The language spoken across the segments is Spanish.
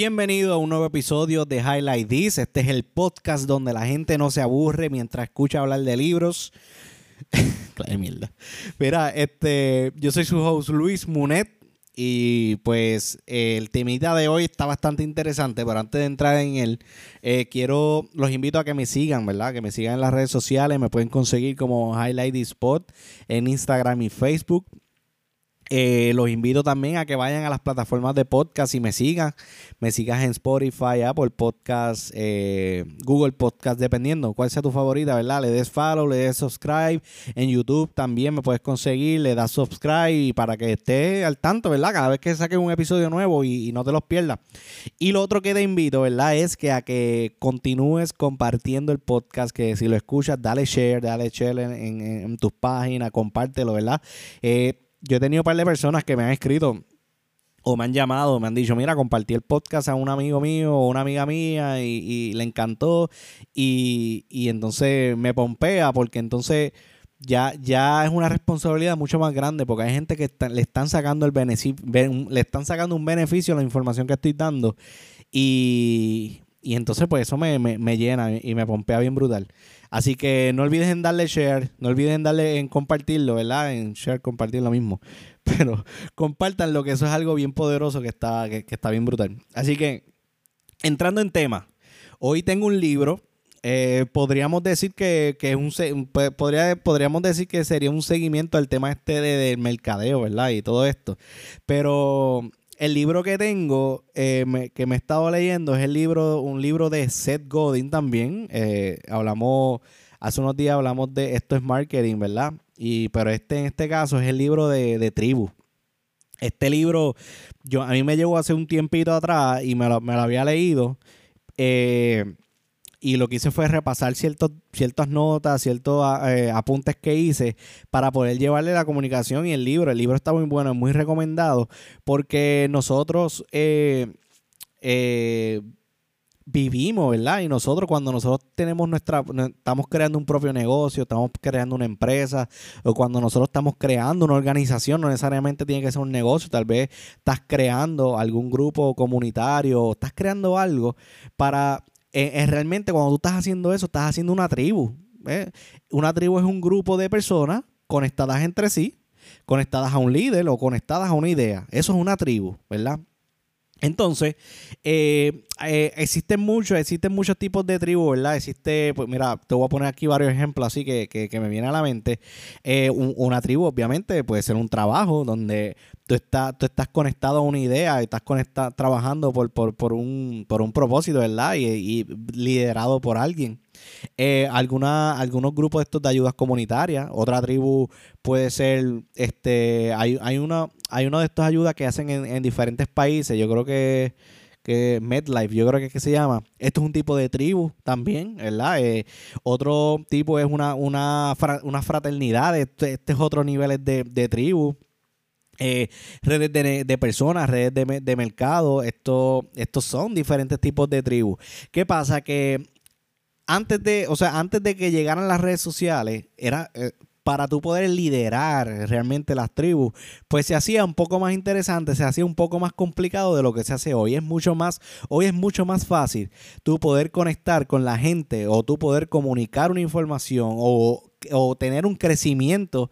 Bienvenido a un nuevo episodio de Highlight This. Este es el podcast donde la gente no se aburre mientras escucha hablar de libros. claro, mierda. Mira, este, yo soy su host Luis Munet y pues el temita de hoy está bastante interesante, pero antes de entrar en él, eh, quiero, los invito a que me sigan, ¿verdad? Que me sigan en las redes sociales, me pueden conseguir como Highlight Spot en Instagram y Facebook. Eh, los invito también a que vayan a las plataformas de podcast y me sigan. Me sigas en Spotify, Apple Podcast, eh, Google Podcast, dependiendo cuál sea tu favorita, ¿verdad? Le des follow, le des subscribe. En YouTube también me puedes conseguir, le das subscribe para que estés al tanto, ¿verdad? Cada vez que saque un episodio nuevo y, no te los pierdas. Y lo otro que te invito, ¿verdad? Es que a que continúes compartiendo el podcast, que si lo escuchas, dale share, dale share en, tus páginas, compártelo, ¿verdad? Eh, yo he tenido un par de personas que me han escrito o me han llamado, me han dicho, mira, compartí el podcast a un amigo mío o una amiga mía y, le encantó y, entonces me pompea porque entonces ya, ya es una responsabilidad mucho más grande porque hay gente que le están sacando el beneficio, le están sacando un beneficio a la información que estoy dando. Y, y entonces pues eso me, me llena y me pompea bien brutal. Así que no olvides en darle share, no olviden darle en compartirlo, ¿verdad? En share, compartir lo mismo. Pero compartan lo que eso es algo bien poderoso que está, que, está bien brutal. Así que, entrando en tema, hoy tengo un libro. Eh, podríamos decir que, es un podría, podríamos decir que sería un seguimiento al tema este de, del mercadeo, ¿verdad? Y todo esto. Pero el libro que tengo, eh, que me he estado leyendo, es el libro, un libro de Seth Godin también. Eh, hablamos, hace unos días hablamos de esto es marketing, ¿verdad? Y, pero este, en este caso, es el libro de, tribu. Este libro, yo, a mí me llegó hace un tiempito atrás y me lo, me lo había leído. Eh, y lo que hice fue repasar ciertos, ciertas notas, ciertos ah, eh, apuntes que hice para poder llevarle la comunicación y el libro. El libro está muy bueno, es muy recomendado porque nosotros eh, eh, vivimos, ¿verdad? Y nosotros cuando nosotros tenemos nuestra, estamos creando un propio negocio, estamos creando una empresa, o cuando nosotros estamos creando una organización, no necesariamente tiene que ser un negocio, tal vez estás creando algún grupo comunitario, estás creando algo para es realmente cuando tú estás haciendo eso, estás haciendo una tribu. Una tribu es un grupo de personas conectadas entre sí, conectadas a un líder o conectadas a una idea. Eso es una tribu, ¿verdad? Entonces, eh, eh, existen muchos, existen muchos tipos de tribus, ¿verdad? Existe, pues mira, te voy a poner aquí varios ejemplos así que, que, me vienen a la mente. Eh, una tribu, obviamente, puede ser un trabajo donde tú estás, tú estás conectado a una idea y estás conectado, trabajando por, por, por, un, por un propósito, ¿verdad? y liderado por alguien. Alguna, algunos grupos estos de ayudas comunitarias. Otra tribu puede ser, este, hay, hay una, hay una de estas ayudas que hacen en, diferentes países. Yo creo que que MedLife, yo creo que es que se llama. Esto es un tipo de tribu también, ¿verdad? Eh, otro tipo es una, una, una fraternidad, este, este, es otro nivel de, de tribu. Eh, redes de, personas, redes de, de mercado, esto, estos son diferentes tipos de tribus. ¿Qué pasa? Que antes de, o sea, antes de que llegaran las redes sociales, era eh, para tú poder liderar realmente las tribus, pues se hacía un poco más interesante, se hacía un poco más complicado de lo que se hace hoy. Es mucho más, hoy es mucho más fácil tú poder conectar con la gente o tú poder comunicar una información o o tener un crecimiento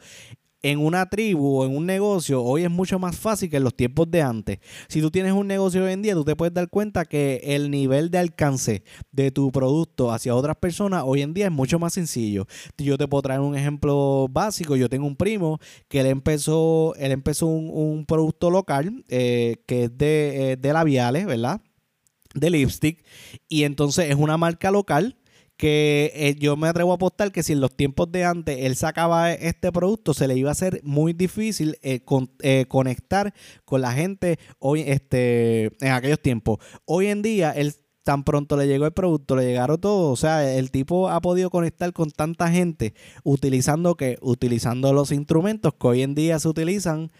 en una tribu o en un negocio hoy es mucho más fácil que en los tiempos de antes. Si tú tienes un negocio hoy en día, tú te puedes dar cuenta que el nivel de alcance de tu producto hacia otras personas hoy en día es mucho más sencillo. Yo te puedo traer un ejemplo básico. Yo tengo un primo que él empezó, él empezó un, producto local eh, que es de, eh, de labiales, ¿verdad? De lipstick. Y entonces es una marca local que eh, yo me atrevo a apostar que si en los tiempos de antes él sacaba este producto, se le iba a hacer muy difícil eh, eh, conectar con la gente hoy, este, en aquellos tiempos. Hoy en día, él tan pronto le llegó el producto, le llegaron todos. O sea, el tipo ha podido conectar con tanta gente utilizando que, utilizando los instrumentos que hoy en día se utilizan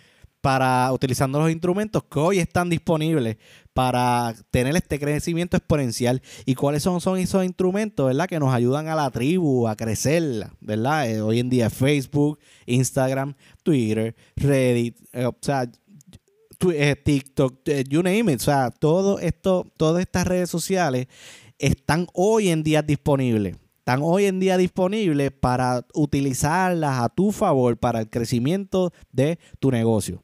para utilizando los instrumentos que hoy están disponibles para tener este crecimiento exponencial. ¿Y cuáles son, son esos instrumentos, verdad? Que nos ayudan a la tribu a crecer, ¿verdad? Eh, hoy en día Facebook, Instagram, Twitter, Reddit, eh, o sea, eh, TikTok, you name it. O sea, todo esto, todas estas redes sociales están hoy en día disponibles. Están hoy en día disponibles para utilizarlas a tu favor para el crecimiento de tu negocio.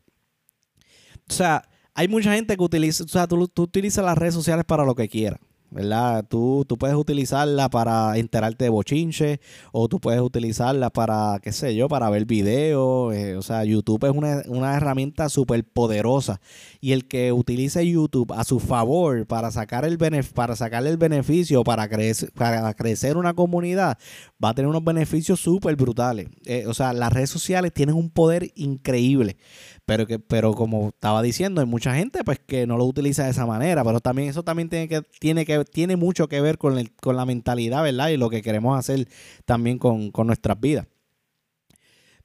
O sea, hay mucha gente que utiliza, o sea, tú, tú utilizas las redes sociales para lo que quieras. ¿verdad? Tú, tú puedes utilizarla para enterarte de bochinche o tú puedes utilizarla para, qué sé yo, para ver videos. Eh, o sea, YouTube es una, herramienta súper poderosa y el que utilice YouTube a su favor para, sacar el para sacarle el beneficio, para, crecer, para crecer una comunidad, va a tener unos beneficios súper brutales. Eh, o sea, las redes sociales tienen un poder increíble. Pero que, pero como estaba diciendo, hay mucha gente pues que no lo utiliza de esa manera. Pero también eso también tiene que, tiene que, tiene mucho que ver con, el, con la mentalidad, ¿verdad? Y lo que queremos hacer también con, con nuestras vidas.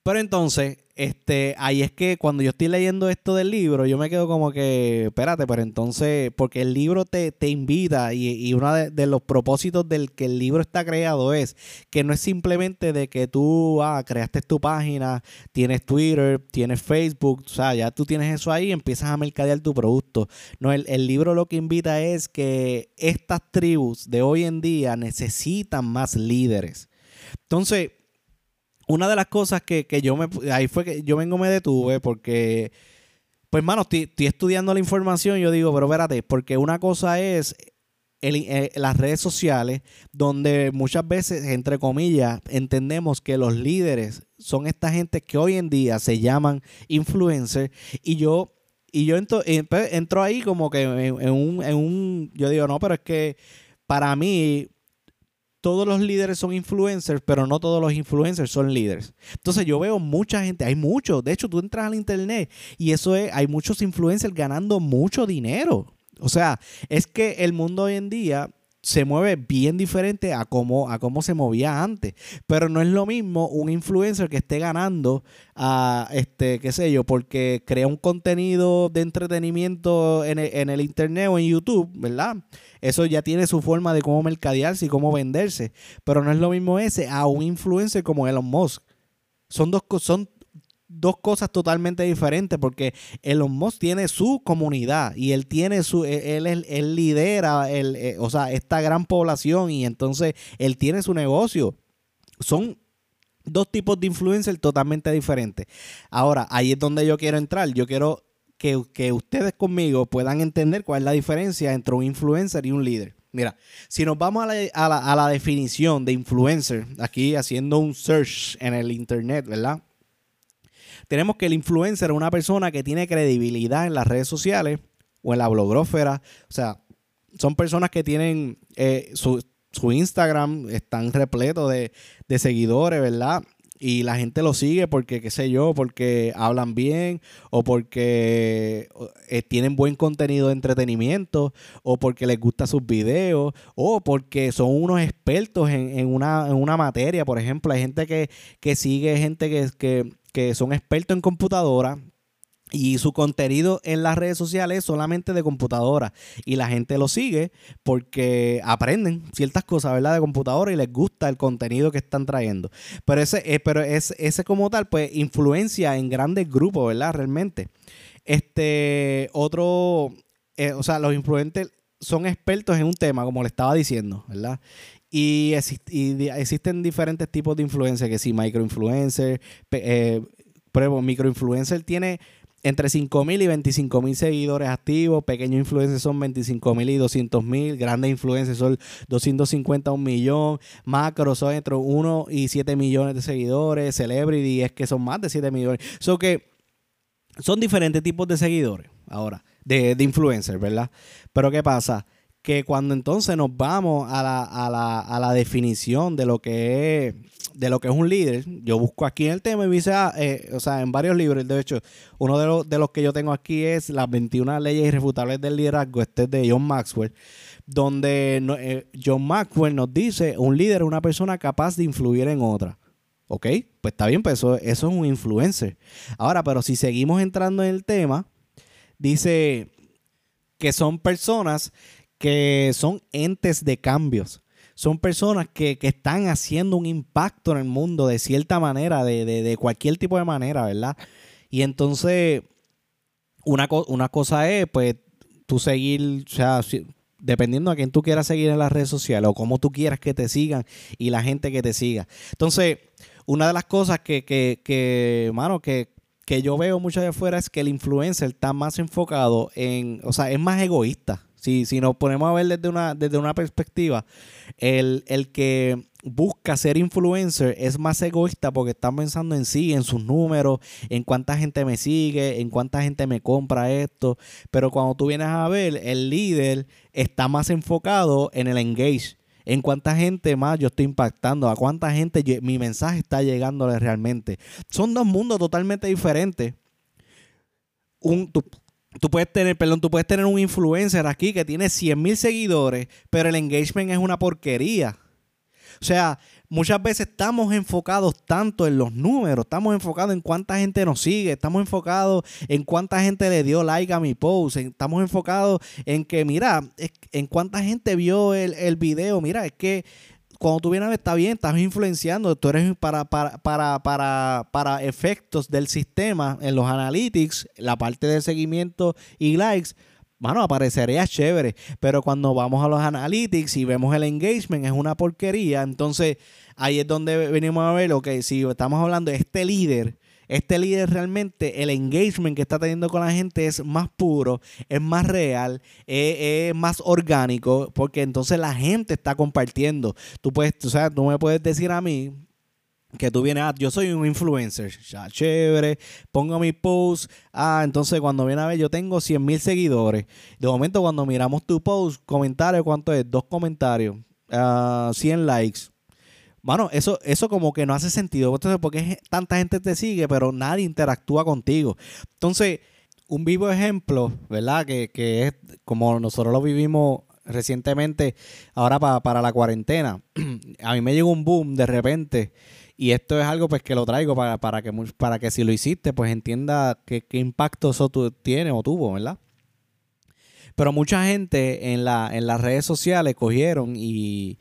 Pero entonces, este, ahí es que cuando yo estoy leyendo esto del libro, yo me quedo como que, espérate, pero entonces, porque el libro te, te invita y, uno de, los propósitos del que el libro está creado es que no es simplemente de que tú, ah, creaste tu página, tienes Twitter, tienes Facebook, o sea, ya tú tienes eso ahí y empiezas a mercadear tu producto. No, el, el libro lo que invita es que estas tribus de hoy en día necesitan más líderes. Entonces, una de las cosas que, yo me. Ahí fue que yo vengo, me detuve porque. Pues, mano, estoy, estudiando la información y yo digo, pero espérate, porque una cosa es eh, las redes sociales, donde muchas veces, entre comillas, entendemos que los líderes son esta gente que hoy en día se llaman influencers. Y yo, y yo entro, entro ahí como que en, un, en un. Yo digo, no, pero es que para mí todos los líderes son influencers, pero no todos los influencers son líderes. Entonces yo veo mucha gente, hay muchos, de hecho tú entras al internet y eso es, hay muchos influencers ganando mucho dinero. O sea, es que el mundo hoy en día se mueve bien diferente a cómo, a cómo se movía antes. Pero no es lo mismo un influencer que esté ganando a, este, qué sé yo, porque crea un contenido de entretenimiento en el, en el internet o en YouTube, ¿verdad? Eso ya tiene su forma de cómo mercadearse y cómo venderse. Pero no es lo mismo ese a un influencer como Elon Musk. Son dos, son dos cosas totalmente diferentes porque Elon Musk tiene su comunidad y él tiene su e, él, él, lidera el, eh, o sea, esta gran población y entonces él tiene su negocio. Son dos tipos de influencers totalmente diferentes. Ahora, ahí es donde yo quiero entrar. Yo quiero que, que ustedes conmigo puedan entender cuál es la diferencia entre un influencer y un líder. Mira, si nos vamos a la, a, la, a la, definición de influencer, aquí haciendo un search en el internet, ¿verdad? Tenemos que el influencer es una persona que tiene credibilidad en las redes sociales o en la blogósfera. O sea, son personas que tienen eh, su, Instagram, están repletos de, seguidores, ¿verdad? Y la gente lo sigue porque, qué sé yo, porque hablan bien o porque eh, tienen buen contenido de entretenimiento o porque les gusta sus videos o porque son unos expertos en, una, en una, materia. Por ejemplo, hay gente que, que sigue, gente que, que, que son expertos en computadora y su contenido en las redes sociales es solamente de computadora y la gente lo sigue porque aprenden ciertas cosas, ¿verdad? De computadora y les gusta el contenido que están trayendo. Pero ese, eh, pero ese, ese como tal, pues influencia en grandes grupos, ¿verdad? Realmente. Este, otro, eh, o sea, los influentes son expertos en un tema, como le estaba diciendo, ¿verdad? Y, existen diferentes tipos de influencers, que sí, microinfluencer, eh, pruebo, microinfluencer tiene entre 5.000 y 25.000 seguidores activos, pequeños influencers son 25.000 y 200.000, grandes influencers son 250 a un millón, macro son entre 1 y 7 millones de seguidores, celebrity es que son más de 7 millones. So que son diferentes tipos de seguidores ahora, de, de influencers, ¿verdad? Pero ¿qué pasa? Que cuando entonces nos vamos a la, a la, a la definición de lo que es de lo que es un líder, yo busco aquí en el tema y me dice, ah, eh, o sea, en varios libros, de hecho, uno de los, de los que yo tengo aquí es Las 21 leyes irrefutables del liderazgo, este es de John Maxwell, donde eh, John Maxwell nos dice, un líder es una persona capaz de influir en otra. ¿Ok? Pues está bien, pues eso, eso es un influencer. Ahora, pero si seguimos entrando en el tema, dice que son personas que son entes de cambios. Son personas que, están haciendo un impacto en el mundo de cierta manera, de, cualquier tipo de manera, ¿verdad? Y entonces, una, una cosa es, pues, tú seguir, o sea, dependiendo a quién tú quieras seguir en las redes sociales o cómo tú quieras que te sigan y la gente que te siga. Entonces, una de las cosas que, que, que mano, que, que yo veo mucho de afuera es que el influencer está más enfocado en, o sea, es más egoísta. Si, si nos ponemos a ver desde una, desde una perspectiva, el, el que busca ser influencer es más egoísta porque está pensando en sí, en sus números, en cuánta gente me sigue, en cuánta gente me compra esto. Pero cuando tú vienes a ver, el líder está más enfocado en el engage en cuánta gente más yo estoy impactando, a cuánta gente mi mensaje está llegándole realmente. Son dos mundos totalmente diferentes. Un, tú, puedes tener, perdón, tú puedes tener un influencer aquí que tiene 100 mil seguidores, pero el engagement es una porquería. O sea, muchas veces estamos enfocados tanto en los números, estamos enfocados en cuánta gente nos sigue, estamos enfocados en cuánta gente le dio like a mi post, estamos enfocados en que, mira, en cuánta gente vio el, el video, mira, es que cuando tú vienes a ver, está bien, estás influenciando, tú eres para, para, para, para, para efectos del sistema en los analytics, la parte de seguimiento y likes, bueno, aparecería chévere, pero cuando vamos a los analytics y vemos el engagement es una porquería, entonces ahí es donde venimos a ver, ok, si estamos hablando de este líder, este líder realmente, el engagement que está teniendo con la gente es más puro, es más real, es, más orgánico, porque entonces la gente está compartiendo. Tú puedes, o sea, tú me puedes decir a mí, que tú vienes, ah, yo soy un influencer, ya, chévere, pongo mi post, ah, entonces cuando viene a ver, yo tengo 100 mil seguidores. De momento, cuando miramos tu post, comentario, ¿cuánto es? Dos comentarios, 100 ah, likes. Bueno, eso, eso como que no hace sentido. Entonces, porque tanta gente te sigue, pero nadie interactúa contigo. Entonces, un vivo ejemplo, ¿verdad? Que, que es como nosotros lo vivimos recientemente, ahora para la cuarentena. a mí me llegó un boom de repente y esto es algo pues que lo traigo para, para, que, para que si lo hiciste, pues entienda qué, impacto eso tiene o tuvo, ¿verdad? Pero mucha gente en, la, en las redes sociales cogieron y,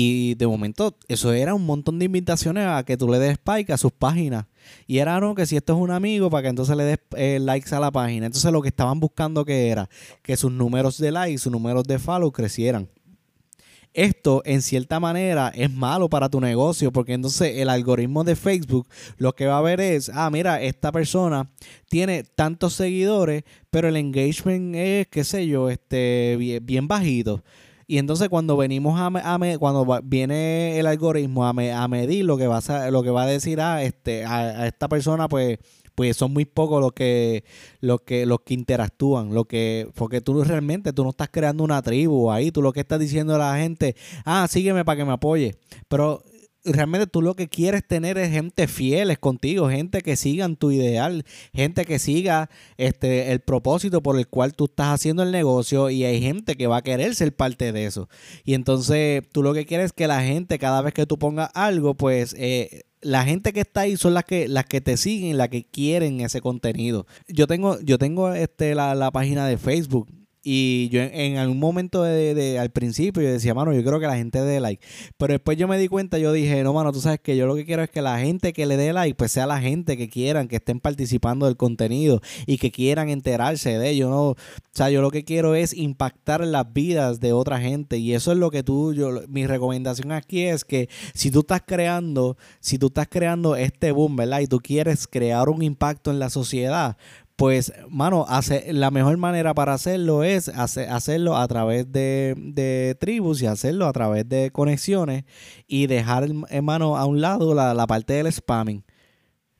y de momento eso era un montón de invitaciones a que tú le des spike a sus páginas. Y era no que si esto es un amigo para que entonces le des eh, likes a la página. Entonces lo que estaban buscando que era que sus números de likes, sus números de follow crecieran. Esto en cierta manera es malo para tu negocio porque entonces el algoritmo de Facebook lo que va a ver es, ah, mira, esta persona tiene tantos seguidores, pero el engagement es, qué sé yo, este, bien, bajito. Y entonces cuando venimos a, a cuando viene el algoritmo a, a, medir lo que va a lo que va a decir a este a esta persona pues pues son muy pocos los que, los que, los que interactúan, lo que, porque tú realmente tú no estás creando una tribu ahí, tú lo que estás diciendo a la gente, ah, sígueme para que me apoye. Pero realmente tú lo que quieres tener es gente fieles contigo, gente que sigan tu ideal, gente que siga este el propósito por el cual tú estás haciendo el negocio y hay gente que va a querer ser parte de eso. Y entonces tú lo que quieres es que la gente cada vez que tú pongas algo, pues eh, la gente que está ahí son las que las que te siguen, las que quieren ese contenido. Yo tengo yo tengo este la, la página de Facebook y yo en, algún momento de, al principio yo decía, mano, yo creo que la gente dé like. Pero después yo me di cuenta, yo dije, no, mano, tú sabes que yo lo que quiero es que la gente que le dé like, pues sea la gente que quieran, que estén participando del contenido y que quieran enterarse de ello. ¿no? O sea, yo lo que quiero es impactar las vidas de otra gente. Y eso es lo que tú, yo, mi recomendación aquí es que si tú estás creando, si tú estás creando este boom, ¿verdad? Y tú quieres crear un impacto en la sociedad, pues, mano, hace, la mejor manera para hacerlo es hacerlo a través de, tribus y hacerlo a través de conexiones y dejar, hermano, a un lado la, parte del spamming.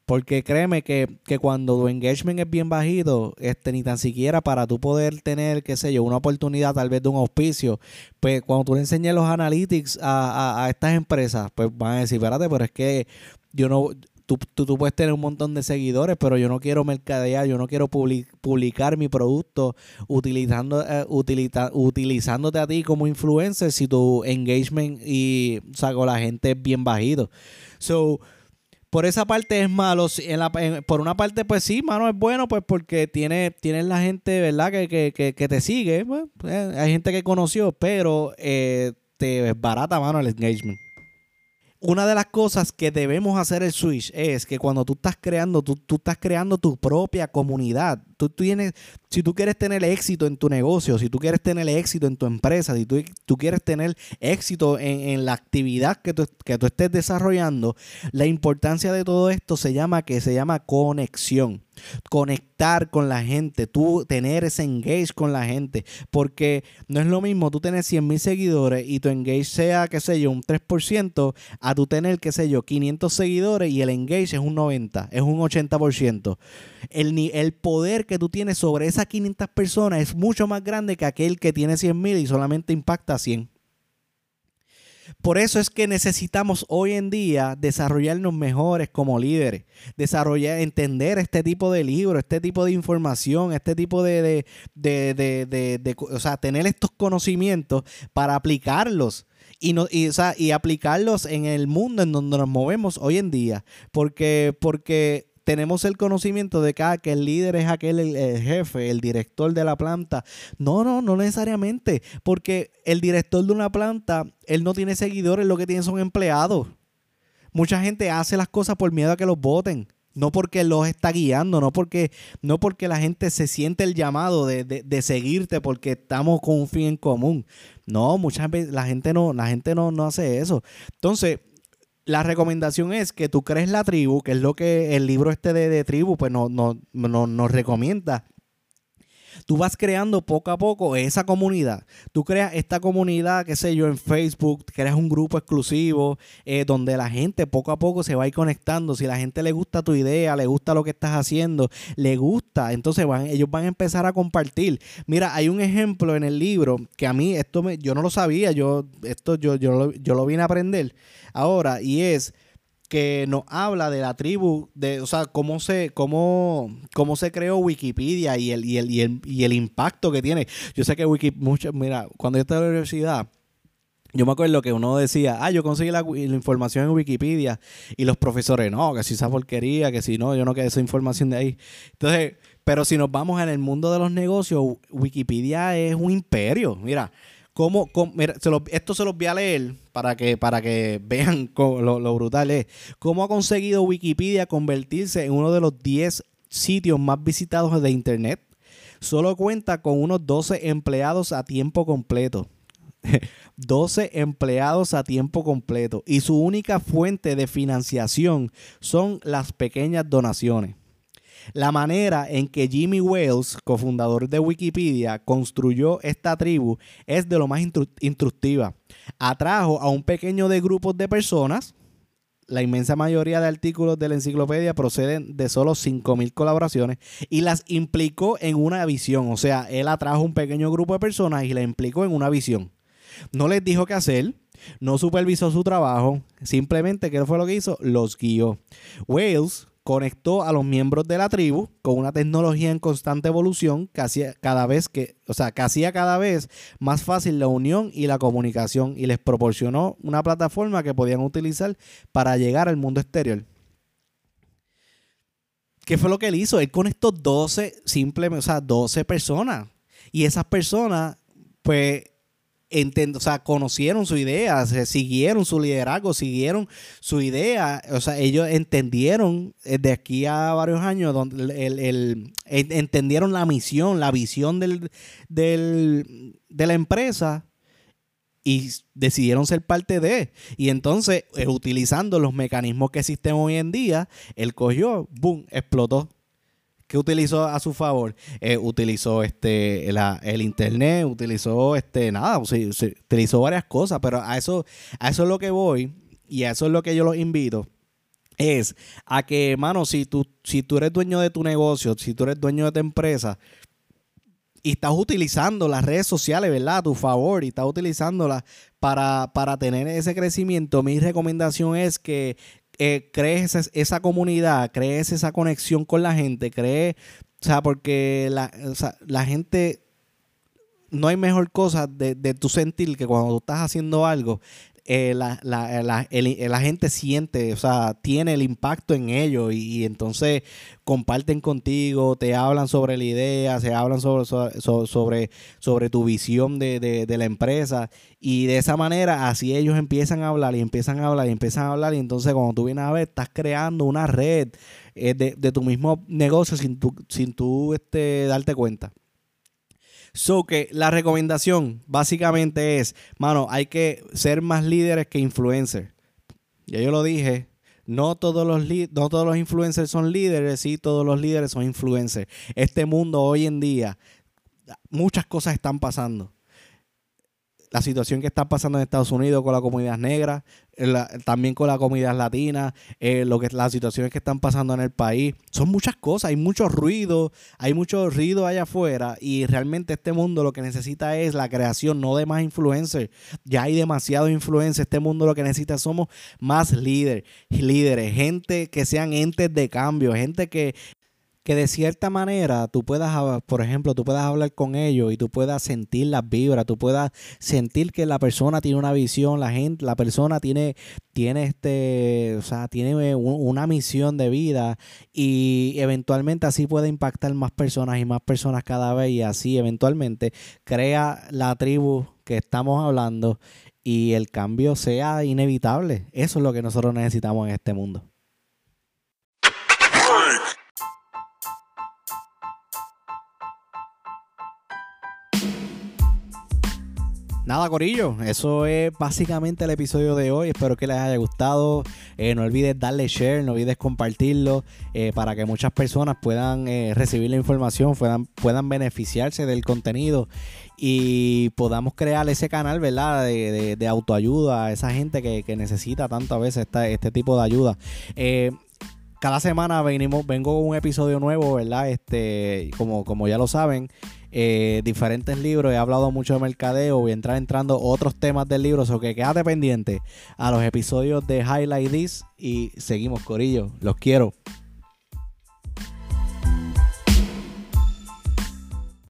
Porque créeme que, cuando tu engagement es bien bajito, este, ni tan siquiera para tú poder tener, qué sé yo, una oportunidad tal vez de un auspicio, pues cuando tú le enseñes los analytics a, a estas empresas, pues van a decir, espérate, pero es que yo no, tú, puedes tener un montón de seguidores, pero yo no quiero mercadear, yo no quiero publicar mi producto utilizando, eh, utilizándote a ti como influencer si tu engagement y o la gente es bien bajito. So, por esa parte es malo. por una parte, pues sí, mano, es bueno, pues porque tiene, tienes la gente, ¿verdad? Que, que, que, te sigue. Pues, eh, hay gente que conoció, pero eh, te es barata, mano, el engagement una de las cosas que debemos hacer el switch es que cuando tú estás creando, tú, estás creando tu propia comunidad. Tú tienes, si tú quieres tener éxito en tu negocio, si tú quieres tener éxito en tu empresa, si tú, tú quieres tener éxito en, la actividad que tú, que tú estés desarrollando, la importancia de todo esto se llama que se llama conexión conectar con la gente, tú tener ese engage con la gente, porque no es lo mismo tú tener 100 mil seguidores y tu engage sea, qué sé yo, un 3%, a tú tener, qué sé yo, 500 seguidores y el engage es un 90, es un 80%. El, el poder que tú tienes sobre esas 500 personas es mucho más grande que aquel que tiene 100 mil y solamente impacta a 100. Por eso es que necesitamos hoy en día desarrollarnos mejores como líderes, desarrollar, entender este tipo de libros, este tipo de información, este tipo de, de, de, de o sea, tener estos conocimientos para aplicarlos. Y, no, y, o sea, y aplicarlos en el mundo en donde nos movemos hoy en día. Porque, porque tenemos el conocimiento de que, ah, que el líder es aquel el, jefe, el director de la planta. No, no, no necesariamente, porque el director de una planta, él no tiene seguidores, lo que tiene son empleados. Mucha gente hace las cosas por miedo a que los voten. No porque los está guiando, no porque, no porque la gente se siente el llamado de, de, seguirte porque estamos con un fin en común. No, muchas veces la gente no, la gente no, no hace eso. Entonces, la recomendación es que tú crees la tribu, que es lo que el libro este de, tribu pues nos no, no, recomienda. Tú vas creando poco a poco esa comunidad. Tú creas esta comunidad, qué sé yo, en Facebook, creas un grupo exclusivo eh, donde la gente poco a poco se va a ir conectando. Si la gente le gusta tu idea, le gusta lo que estás haciendo, le gusta, entonces van, ellos van a empezar a compartir. Mira, hay un ejemplo en el libro que a mí esto me, yo no lo sabía, yo esto yo, yo, yo lo vine a aprender ahora y es que nos habla de la tribu, de, o sea, cómo se, cómo, cómo se creó Wikipedia y el, y el, y el, y el impacto que tiene. Yo sé que Wikipedia, mira, cuando yo estaba en la universidad, yo me acuerdo que uno decía, ah, yo conseguí la, información en Wikipedia y los profesores, no, que si esa porquería, que si no, yo no quedé esa información de ahí. Entonces, pero si nos vamos en el mundo de los negocios, Wikipedia es un imperio. Mira, cómo, esto se los voy a leer para que, para que vean lo, lo, brutal es. ¿Cómo ha conseguido Wikipedia convertirse en uno de los 10 sitios más visitados de Internet? Solo cuenta con unos 12 empleados a tiempo completo. 12 empleados a tiempo completo y su única fuente de financiación son las pequeñas donaciones. La manera en que Jimmy Wales, cofundador de Wikipedia, construyó esta tribu es de lo más instructiva. Atrajo a un pequeño de grupos de personas. La inmensa mayoría de artículos de la enciclopedia proceden de solo 5.000 colaboraciones y las implicó en una visión. O sea, él atrajo un pequeño grupo de personas y la implicó en una visión. No les dijo qué hacer, no supervisó su trabajo, simplemente, ¿qué fue lo que hizo? Los guió. Wales conectó a los miembros de la tribu con una tecnología en constante evolución que hacía cada vez que, o sea, hacía cada vez más fácil la unión y la comunicación y les proporcionó una plataforma que podían utilizar para llegar al mundo exterior. ¿Qué fue lo que él hizo? Él conectó 12 simplemente, o sea, 12 personas. Y esas personas, pues, o sea, conocieron su idea, siguieron su liderazgo, siguieron su idea, o sea, ellos entendieron eh, de aquí a varios años, donde el, entendieron la misión, la visión del, de la empresa y decidieron ser parte de. Y entonces, eh, utilizando los mecanismos que existen hoy en día, él cogió, boom, explotó. ¿Qué utilizó a su favor? Eh, utilizó este el internet, utilizó este nada, utilizó varias cosas, pero a eso, a eso es lo que voy y a eso es lo que yo los invito. Es a que, hermano, si tú, si tú eres dueño de tu negocio, si tú eres dueño de tu empresa, y estás utilizando las redes sociales, ¿verdad? A tu favor y estás utilizándolas para, para tener ese crecimiento, mi recomendación es que eh, crees esa, comunidad, crees esa conexión con la gente, crees, o sea, porque la, la gente, no hay mejor cosa de, de tu sentir que cuando tú estás haciendo algo, eh, la, la, la, gente siente, o sea, tiene el impacto en ellos y, entonces comparten contigo, te hablan sobre la idea, se hablan sobre, sobre, sobre, tu visión de, de, la empresa y de esa manera así ellos empiezan a hablar y empiezan a hablar y empiezan a hablar y entonces cuando tú vienes a ver, estás creando una red eh, de, de, tu mismo negocio sin tú, sin tú este, darte cuenta. So que la recomendación básicamente es, mano, hay que ser más líderes que influencers. Ya yo lo dije, no todos los no todos los influencers son líderes, sí, todos los líderes son influencers. Este mundo hoy en día muchas cosas están pasando la situación que está pasando en Estados Unidos con la comunidad negra, también con la comunidad latina, eh, lo que, las situaciones que están pasando en el país. Son muchas cosas, hay mucho ruido, hay mucho ruido allá afuera y realmente este mundo lo que necesita es la creación, no de más influencers. Ya hay demasiado influencia. Este mundo lo que necesita somos más líderes, líderes, gente que sean entes de cambio, gente que que de cierta manera tú puedas, por ejemplo, tú puedas hablar con ellos y tú puedas sentir las vibras, tú puedas sentir que la persona tiene una visión, la gente, la persona tiene, tiene este, o sea, tiene una misión de vida y eventualmente así puede impactar más personas y más personas cada vez y así eventualmente crea la tribu que estamos hablando y el cambio sea inevitable. Eso es lo que nosotros necesitamos en este mundo. Nada, Corillo, eso es básicamente el episodio de hoy. Espero que les haya gustado. Eh, no olvides darle share, no olvides compartirlo eh, para que muchas personas puedan eh, recibir la información, puedan, puedan beneficiarse del contenido y podamos crear ese canal, ¿verdad? De, de, autoayuda a esa gente que, necesita tanto a veces este tipo de ayuda cada semana venimos, vengo con un episodio nuevo, ¿verdad? Este, como, como ya lo saben, eh, diferentes libros, he hablado mucho de mercadeo, voy a entrar entrando otros temas del libro, o que quédate pendiente a los episodios de Highlight This y seguimos, Corillo, los quiero.